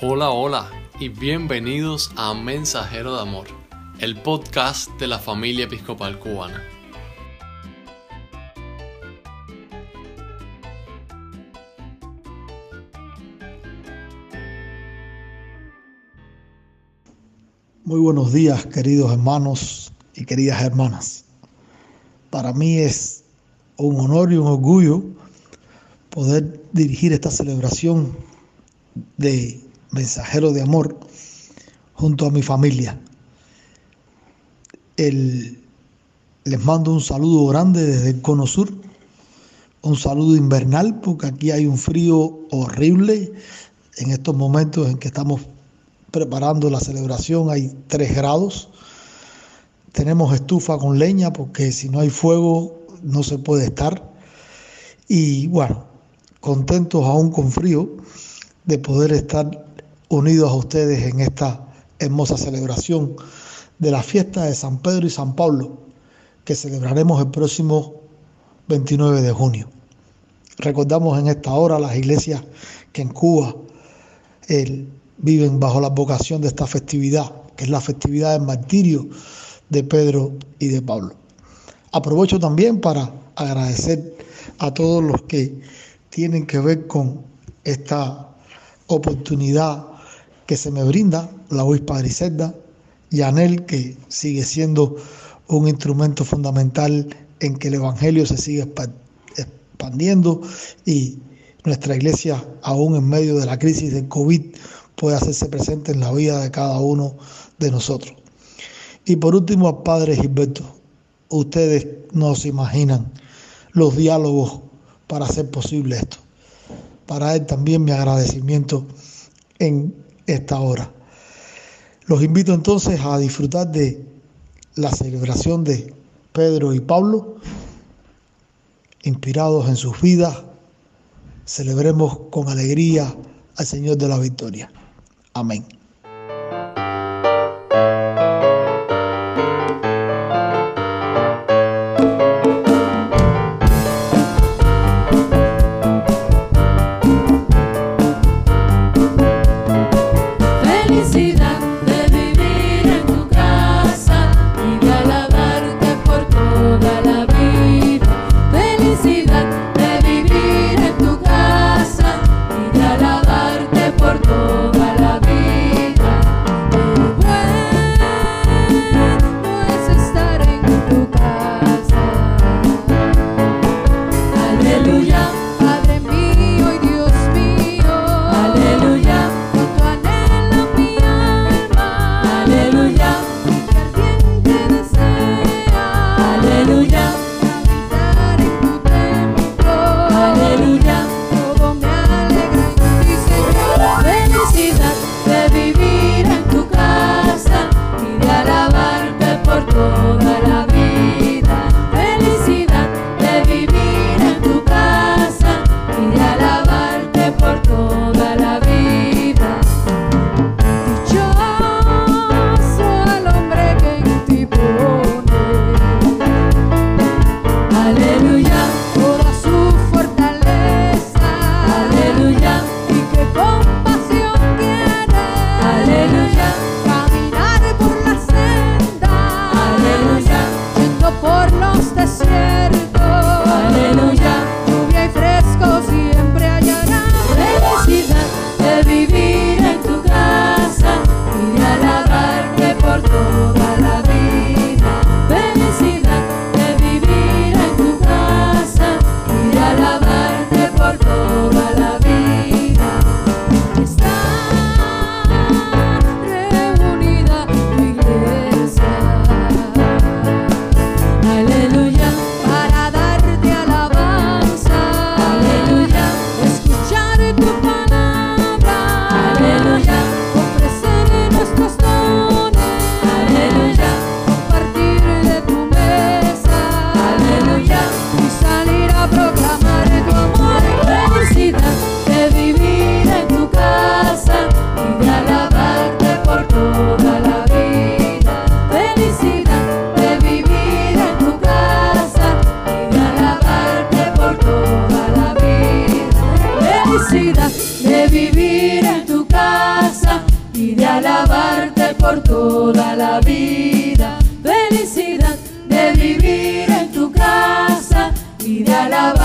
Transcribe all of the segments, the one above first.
Hola, hola y bienvenidos a Mensajero de Amor, el podcast de la familia episcopal cubana. Muy buenos días, queridos hermanos y queridas hermanas. Para mí es un honor y un orgullo poder dirigir esta celebración de mensajero de amor junto a mi familia. les mando un saludo grande desde el Cono Sur, un saludo invernal porque aquí hay un frío horrible en estos momentos en que estamos preparando la celebración, hay 3 grados. Tenemos estufa con leña porque si no hay fuego no se puede estar. Y bueno, contentos aún con frío de poder estar unidos a ustedes en esta hermosa celebración de la fiesta de San Pedro y San Pablo que celebraremos el próximo 29 de junio. Recordamos en esta hora las iglesias que en Cuba viven bajo la vocación de esta festividad, que es la festividad del martirio de Pedro y de Pablo. Aprovecho también para agradecer a todos los que tienen que ver con esta oportunidad que se me brinda, la obispa Griselda, y Anel, que sigue siendo un instrumento fundamental en que el Evangelio se sigue expandiendo y nuestra iglesia, aún en medio de la crisis del COVID, puede hacerse presente en la vida de cada uno de nosotros. Y por último, a Padre Gilberto, ustedes no se imaginan los diálogos para hacer posible esto. Para él también mi agradecimiento en esta hora. Los invito entonces a disfrutar de la celebración de Pedro y Pablo, inspirados en sus vidas. Celebremos con alegría al Señor de la Victoria. Amén.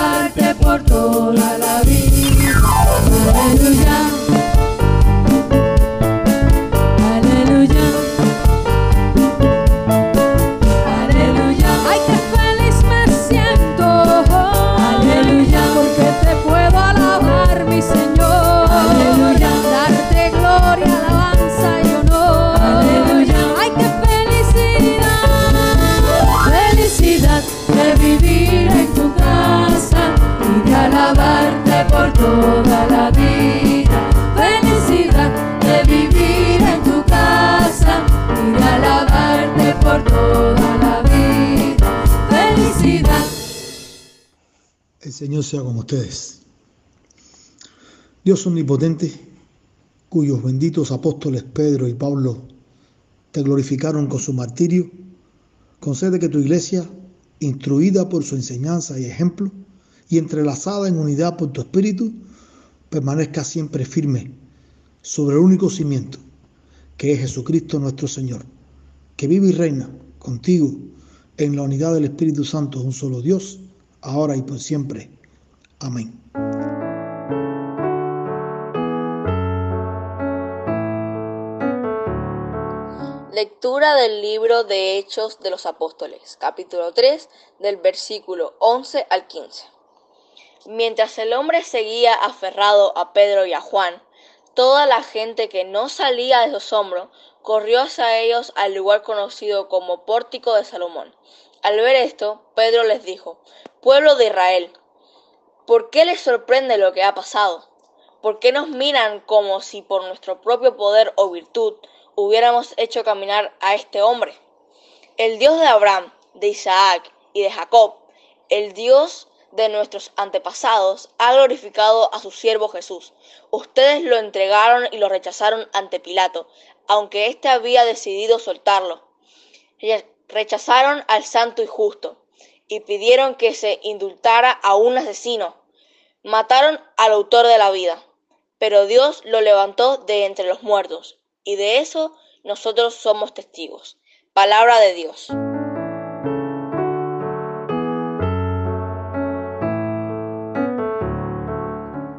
Alabarte por toda la vida. Aleluya. El Señor sea con ustedes. Dios omnipotente, cuyos benditos apóstoles Pedro y Pablo te glorificaron con su martirio, concede que tu iglesia, instruida por su enseñanza y ejemplo, y entrelazada en unidad por tu espíritu, permanezca siempre firme sobre el único cimiento, que es Jesucristo nuestro Señor, que vive y reina contigo en la unidad del Espíritu Santo, un solo Dios, ahora y por siempre. Amén. Lectura del libro de Hechos de los Apóstoles, capítulo 3, del versículo 11 al 15. Mientras el hombre seguía aferrado a Pedro y a Juan, toda la gente que no salía de sus hombros corrió hacia ellos al lugar conocido como Pórtico de Salomón. Al ver esto, Pedro les dijo, Pueblo de Israel, ¿por qué les sorprende lo que ha pasado? ¿Por qué nos miran como si por nuestro propio poder o virtud hubiéramos hecho caminar a este hombre? El Dios de Abraham, de Isaac y de Jacob, el Dios de nuestros antepasados, ha glorificado a su siervo Jesús. Ustedes lo entregaron y lo rechazaron ante Pilato, aunque éste había decidido soltarlo. Rechazaron al santo y justo y pidieron que se indultara a un asesino. Mataron al autor de la vida, pero Dios lo levantó de entre los muertos, y de eso nosotros somos testigos. Palabra de Dios.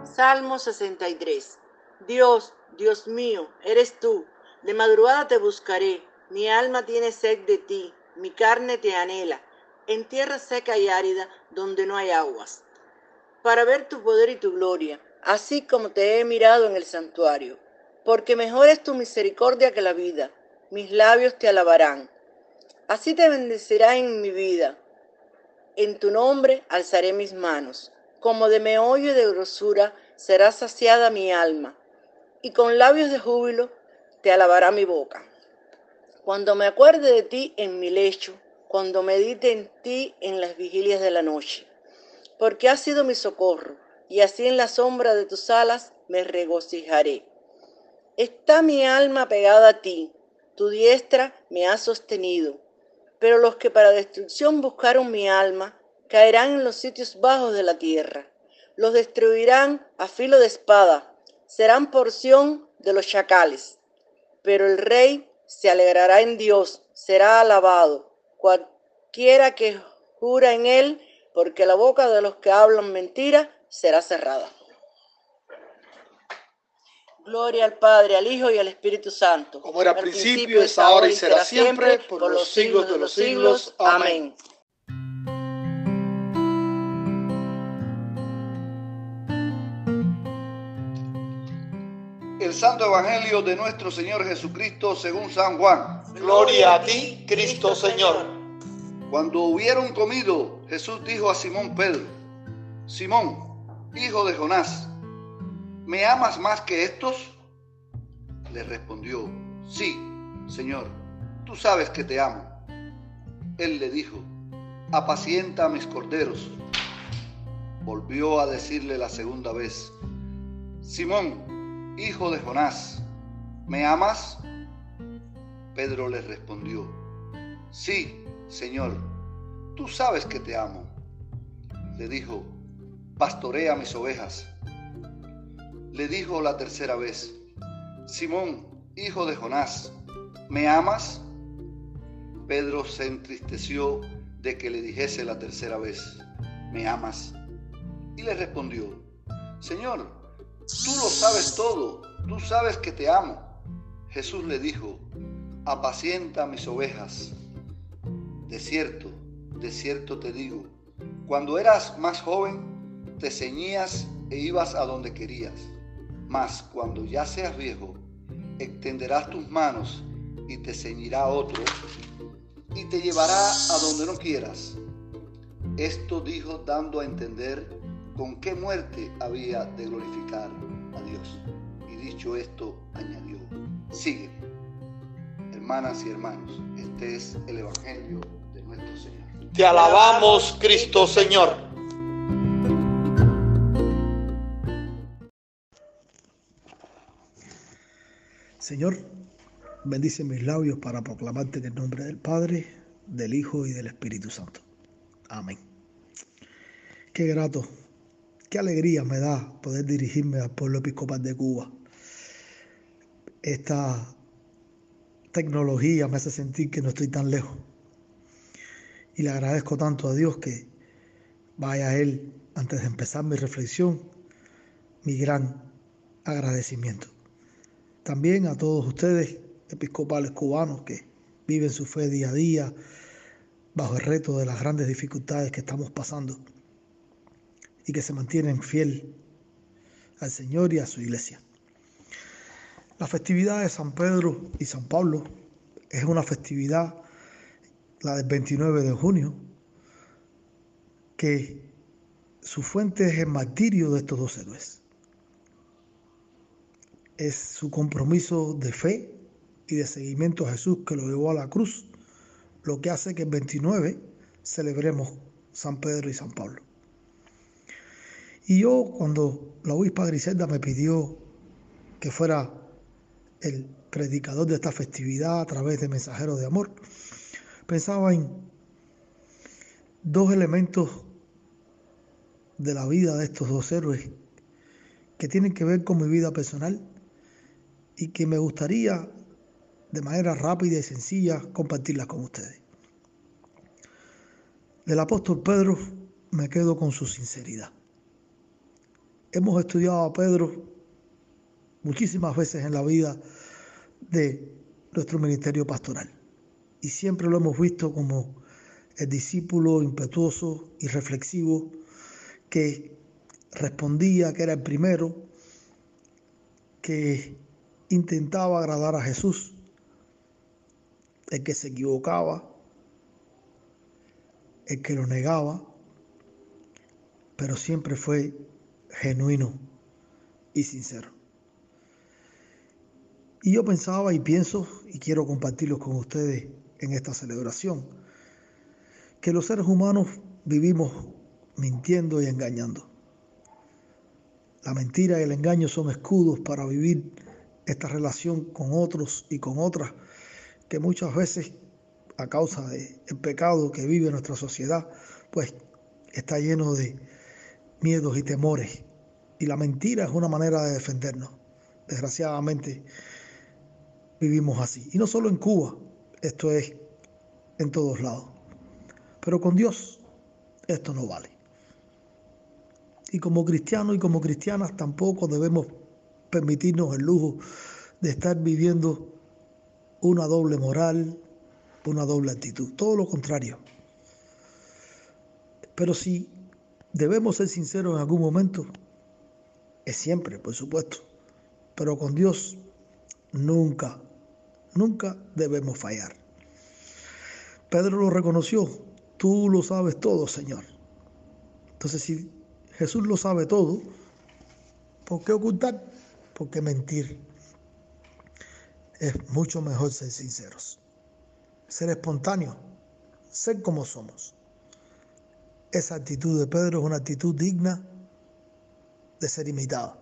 Salmo 63. Dios, Dios mío, eres tú. De madrugada te buscaré. Mi alma tiene sed de ti. Mi carne te anhela. En tierra seca y árida, donde no hay aguas. Para ver tu poder y tu gloria, así como te he mirado en el santuario. Porque mejor es tu misericordia que la vida. Mis labios te alabarán. Así te bendecirá en mi vida. En tu nombre alzaré mis manos. Como de meollo y de grosura será saciada mi alma, y con labios de júbilo te alabará mi boca. Cuando me acuerde de ti en mi lecho, cuando medite en ti en las vigilias de la noche, porque has sido mi socorro, y así en la sombra de tus alas me regocijaré. Está mi alma pegada a ti, tu diestra me ha sostenido, pero los que para destrucción buscaron mi alma caerán en los sitios bajos de la tierra los destruirán a filo de espada, serán porción de los chacales. Pero el rey se alegrará en Dios, será alabado, cualquiera que jura en él, porque la boca de los que hablan mentira será cerrada. Gloria al Padre, al Hijo y al Espíritu Santo. Como era al principio, es ahora y será siempre, por los siglos de los siglos. Amén. El Santo Evangelio de nuestro Señor Jesucristo según San Juan. Gloria a ti, Cristo Señor. Cuando hubieron comido, Jesús dijo a Simón Pedro, Simón, hijo de Jonás, ¿me amas más que estos? Le respondió, sí, Señor, tú sabes que te amo. Él le dijo, apacienta a mis corderos. Volvió a decirle la segunda vez, Simón, hijo de Jonás, ¿me amas? Pedro le respondió, sí, Señor, tú sabes que te amo. Le dijo, pastorea mis ovejas. Le dijo la tercera vez, Simón, hijo de Jonás, ¿me amas? Pedro se entristeció de que le dijese la tercera vez, ¿me amas? Y le respondió, Señor, tú lo sabes todo, tú sabes que te amo. Jesús le dijo, apacienta mis ovejas. De cierto, de cierto te digo, cuando eras más joven, te ceñías e ibas a donde querías. Mas cuando ya seas viejo, extenderás tus manos y te ceñirá otro y te llevará a donde no quieras. Esto dijo dando a entender con qué muerte había de glorificar a Dios. Y dicho esto, añadió, sigue. Hermanas y hermanos, este es el Evangelio de nuestro Señor. Te alabamos, Cristo Señor. Señor, bendice mis labios para proclamarte en el nombre del Padre, del Hijo y del Espíritu Santo. Amén. Qué grato, qué alegría me da poder dirigirme al pueblo episcopal de Cuba. Esta tecnología me hace sentir que no estoy tan lejos. Y le agradezco tanto a Dios que vaya a Él, antes de empezar mi reflexión, mi gran agradecimiento. También a todos ustedes, episcopales cubanos, que viven su fe día a día bajo el reto de las grandes dificultades que estamos pasando y que se mantienen fiel al Señor y a su iglesia. La festividad de San Pedro y San Pablo es una festividad, la del 29 de junio, que su fuente es el martirio de estos dos héroes es su compromiso de fe y de seguimiento a Jesús que lo llevó a la cruz, lo que hace que el 29 celebremos San Pedro y San Pablo. Y yo cuando la obispa Griselda me pidió que fuera el predicador de esta festividad a través de mensajeros de amor, pensaba en dos elementos de la vida de estos dos héroes que tienen que ver con mi vida personal y que me gustaría de manera rápida y sencilla compartirlas con ustedes. Del apóstol Pedro me quedo con su sinceridad. Hemos estudiado a Pedro muchísimas veces en la vida de nuestro ministerio pastoral. Y siempre lo hemos visto como el discípulo impetuoso y reflexivo que respondía que era el primero, que intentaba agradar a Jesús, el que se equivocaba, el que lo negaba, pero siempre fue genuino y sincero. Y yo pensaba y pienso, y quiero compartirlo con ustedes en esta celebración, que los seres humanos vivimos mintiendo y engañando. La mentira y el engaño son escudos para vivir esta relación con otros y con otras, que muchas veces a causa del pecado que vive nuestra sociedad, pues está lleno de miedos y temores. Y la mentira es una manera de defendernos. Desgraciadamente vivimos así. Y no solo en Cuba, esto es en todos lados. Pero con Dios esto no vale. Y como cristianos y como cristianas tampoco debemos permitirnos el lujo de estar viviendo una doble moral, una doble actitud, todo lo contrario. Pero si debemos ser sinceros en algún momento, es siempre, por supuesto, pero con Dios nunca, nunca debemos fallar. Pedro lo reconoció, tú lo sabes todo, Señor. Entonces, si Jesús lo sabe todo, ¿por qué ocultar? porque mentir. Es mucho mejor ser sinceros, ser espontáneos, ser como somos. Esa actitud de Pedro es una actitud digna de ser imitada.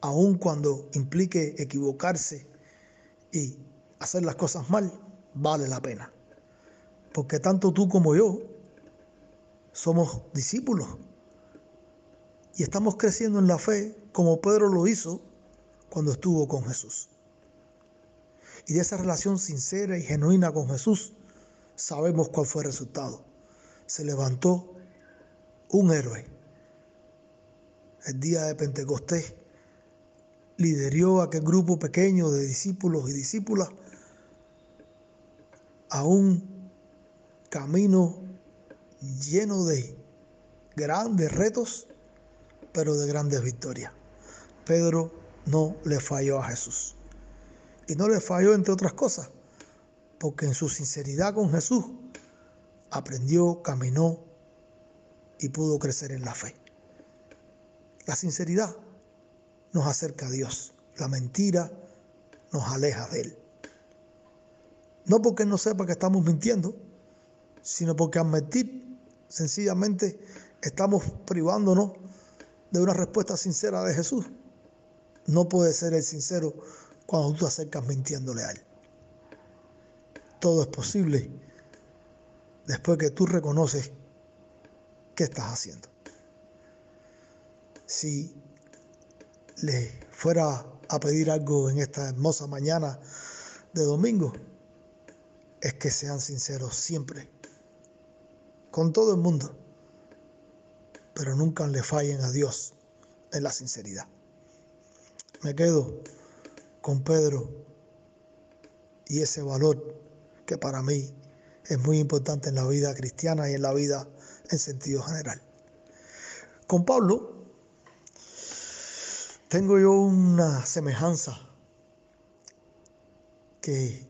Aun cuando implique equivocarse y hacer las cosas mal, vale la pena. Porque tanto tú como yo somos discípulos y estamos creciendo en la fe como Pedro lo hizo cuando estuvo con Jesús. Y de esa relación sincera y genuina con Jesús, sabemos cuál fue el resultado. Se levantó un héroe. El día de Pentecostés lideró aquel grupo pequeño de discípulos y discípulas a un camino lleno de grandes retos, pero de grandes victorias. Pedro no le falló a Jesús. Y no le falló entre otras cosas, porque en su sinceridad con Jesús aprendió, caminó y pudo crecer en la fe. La sinceridad nos acerca a Dios, la mentira nos aleja de Él. No porque no sepa que estamos mintiendo, sino porque al mentir sencillamente estamos privándonos de una respuesta sincera de Jesús. No puede ser el sincero cuando tú te acercas mintiéndole a Él. Todo es posible después que tú reconoces qué estás haciendo. Si le fuera a pedir algo en esta hermosa mañana de domingo, es que sean sinceros siempre, con todo el mundo, pero nunca le fallen a Dios en la sinceridad. Me quedo con Pedro y ese valor que para mí es muy importante en la vida cristiana y en la vida en sentido general. Con Pablo tengo yo una semejanza que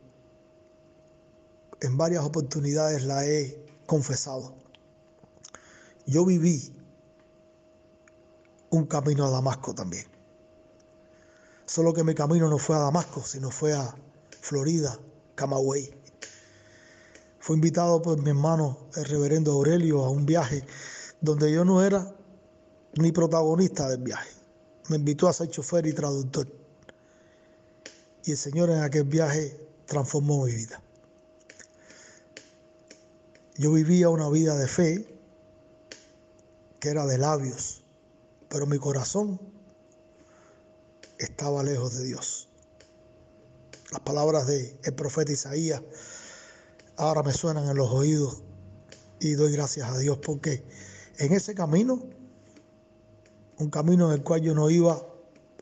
en varias oportunidades la he confesado. Yo viví un camino a Damasco también. Solo que mi camino no fue a Damasco, sino fue a Florida, Camagüey. Fui invitado por mi hermano, el reverendo Aurelio, a un viaje donde yo no era ni protagonista del viaje. Me invitó a ser chofer y traductor. Y el Señor en aquel viaje transformó mi vida. Yo vivía una vida de fe que era de labios, pero mi corazón estaba lejos de Dios. Las palabras del profeta Isaías ahora me suenan en los oídos y doy gracias a Dios porque en ese camino, un camino en el cual yo no iba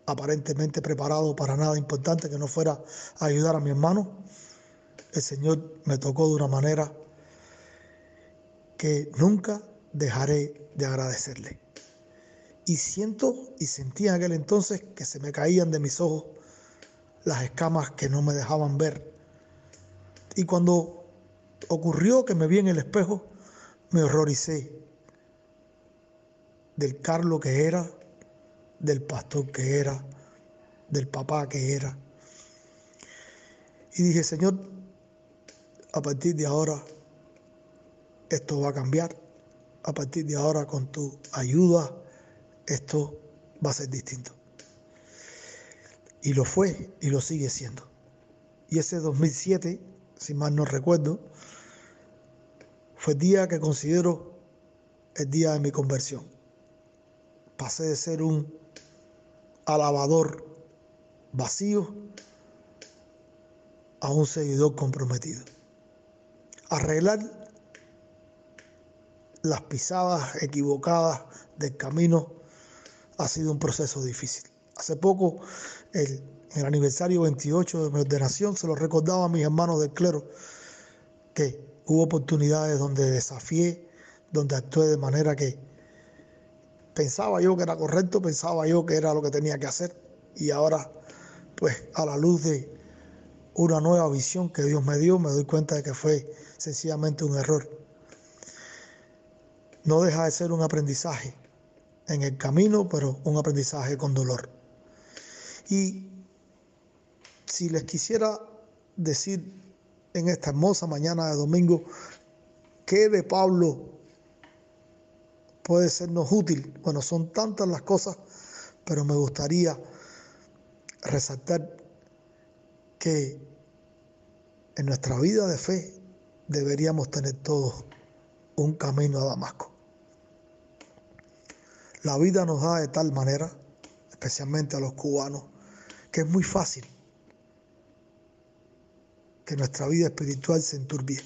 aparentemente preparado para nada importante que no fuera a ayudar a mi hermano, el Señor me tocó de una manera que nunca dejaré de agradecerle. Y siento y sentí en aquel entonces que se me caían de mis ojos las escamas que no me dejaban ver. Y cuando ocurrió que me vi en el espejo, me horroricé del Carlos que era, del pastor que era, del papá que era. Y dije, Señor, a partir de ahora esto va a cambiar. A partir de ahora con tu ayuda esto va a ser distinto. Y lo fue y lo sigue siendo. Y ese 2007, si mal no recuerdo, fue el día que considero el día de mi conversión. Pasé de ser un alabador vacío a un seguidor comprometido. Arreglar las pisadas equivocadas del camino ha sido un proceso difícil. Hace poco, el, el aniversario 28 de mi ordenación, se lo recordaba a mis hermanos del clero que Hubo oportunidades donde desafié, donde actué de manera que pensaba yo que era correcto, pensaba yo que era lo que tenía que hacer. Y ahora, pues a la luz de una nueva visión que Dios me dio, me doy cuenta de que fue sencillamente un error. No deja de ser un aprendizaje en el camino, pero un aprendizaje con dolor. Y si les quisiera decir en esta hermosa mañana de domingo, ¿qué de Pablo puede sernos útil? Bueno, son tantas las cosas, pero me gustaría resaltar que en nuestra vida de fe deberíamos tener todos un camino a Damasco. La vida nos da de tal manera, especialmente a los cubanos, que es muy fácil que nuestra vida espiritual se enturbie.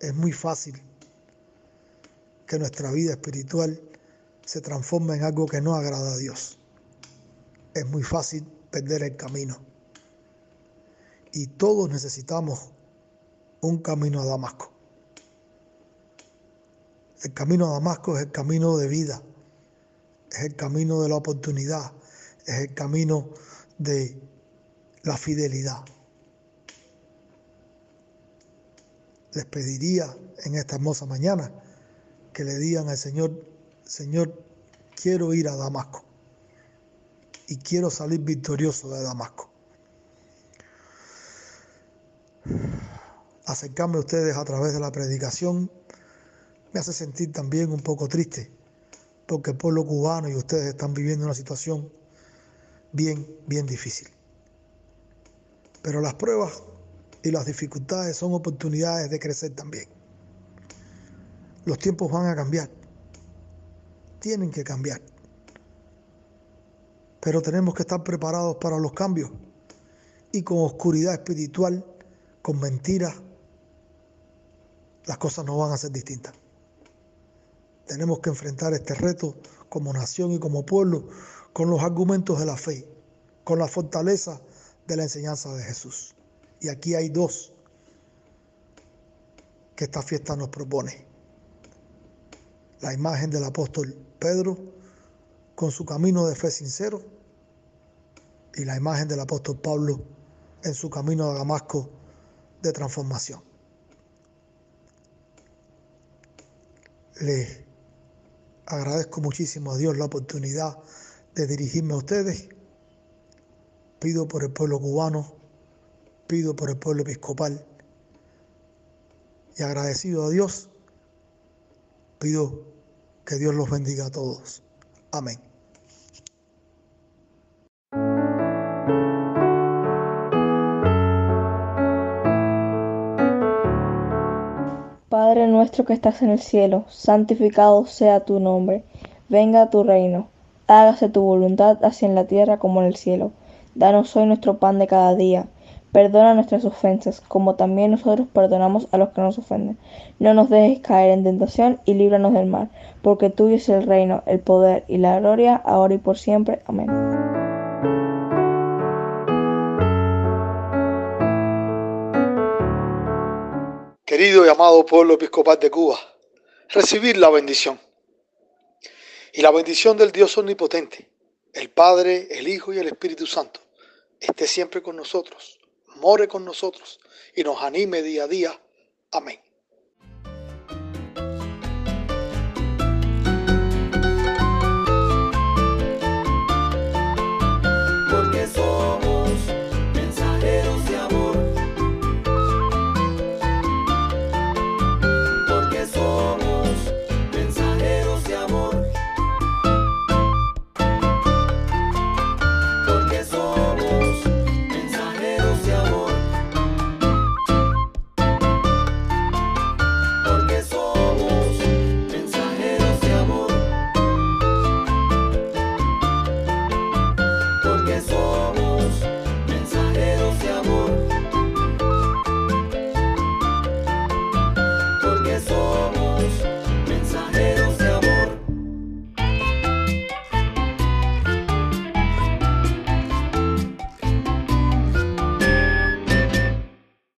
Es muy fácil que nuestra vida espiritual se transforma en algo que no agrada a Dios. Es muy fácil perder el camino. Y todos necesitamos un camino a Damasco. El camino a Damasco es el camino de vida, es el camino de la oportunidad, es el camino de la fidelidad. Les pediría en esta hermosa mañana que le digan al Señor, Señor, quiero ir a Damasco y quiero salir victorioso de Damasco. Acercarme a ustedes a través de la predicación me hace sentir también un poco triste, porque el pueblo cubano y ustedes están viviendo una situación bien, bien difícil. Pero las pruebas y las dificultades son oportunidades de crecer también. Los tiempos van a cambiar, tienen que cambiar, pero tenemos que estar preparados para los cambios y con oscuridad espiritual, con mentiras, las cosas no van a ser distintas. Tenemos que enfrentar este reto como nación y como pueblo con los argumentos de la fe, con la fortaleza de la enseñanza de Jesús. Y aquí hay dos que esta fiesta nos propone. La imagen del apóstol Pedro con su camino de fe sincero y la imagen del apóstol Pablo en su camino a Damasco de transformación. Les agradezco muchísimo a Dios la oportunidad de dirigirme a ustedes. Pido por el pueblo cubano, pido por el pueblo episcopal y agradecido a Dios, pido que Dios los bendiga a todos. Amén. Padre nuestro que estás en el cielo, santificado sea tu nombre, venga tu reino, hágase tu voluntad así en la tierra como en el cielo. Danos hoy nuestro pan de cada día. Perdona nuestras ofensas, como también nosotros perdonamos a los que nos ofenden. No nos dejes caer en tentación y líbranos del mal, porque tuyo es el reino, el poder y la gloria, ahora y por siempre. Amén. Querido y amado pueblo episcopal de Cuba, recibir la bendición. Y la bendición del Dios omnipotente, el Padre, el Hijo y el Espíritu Santo, esté siempre con nosotros, more con nosotros y nos anime día a día. Amén.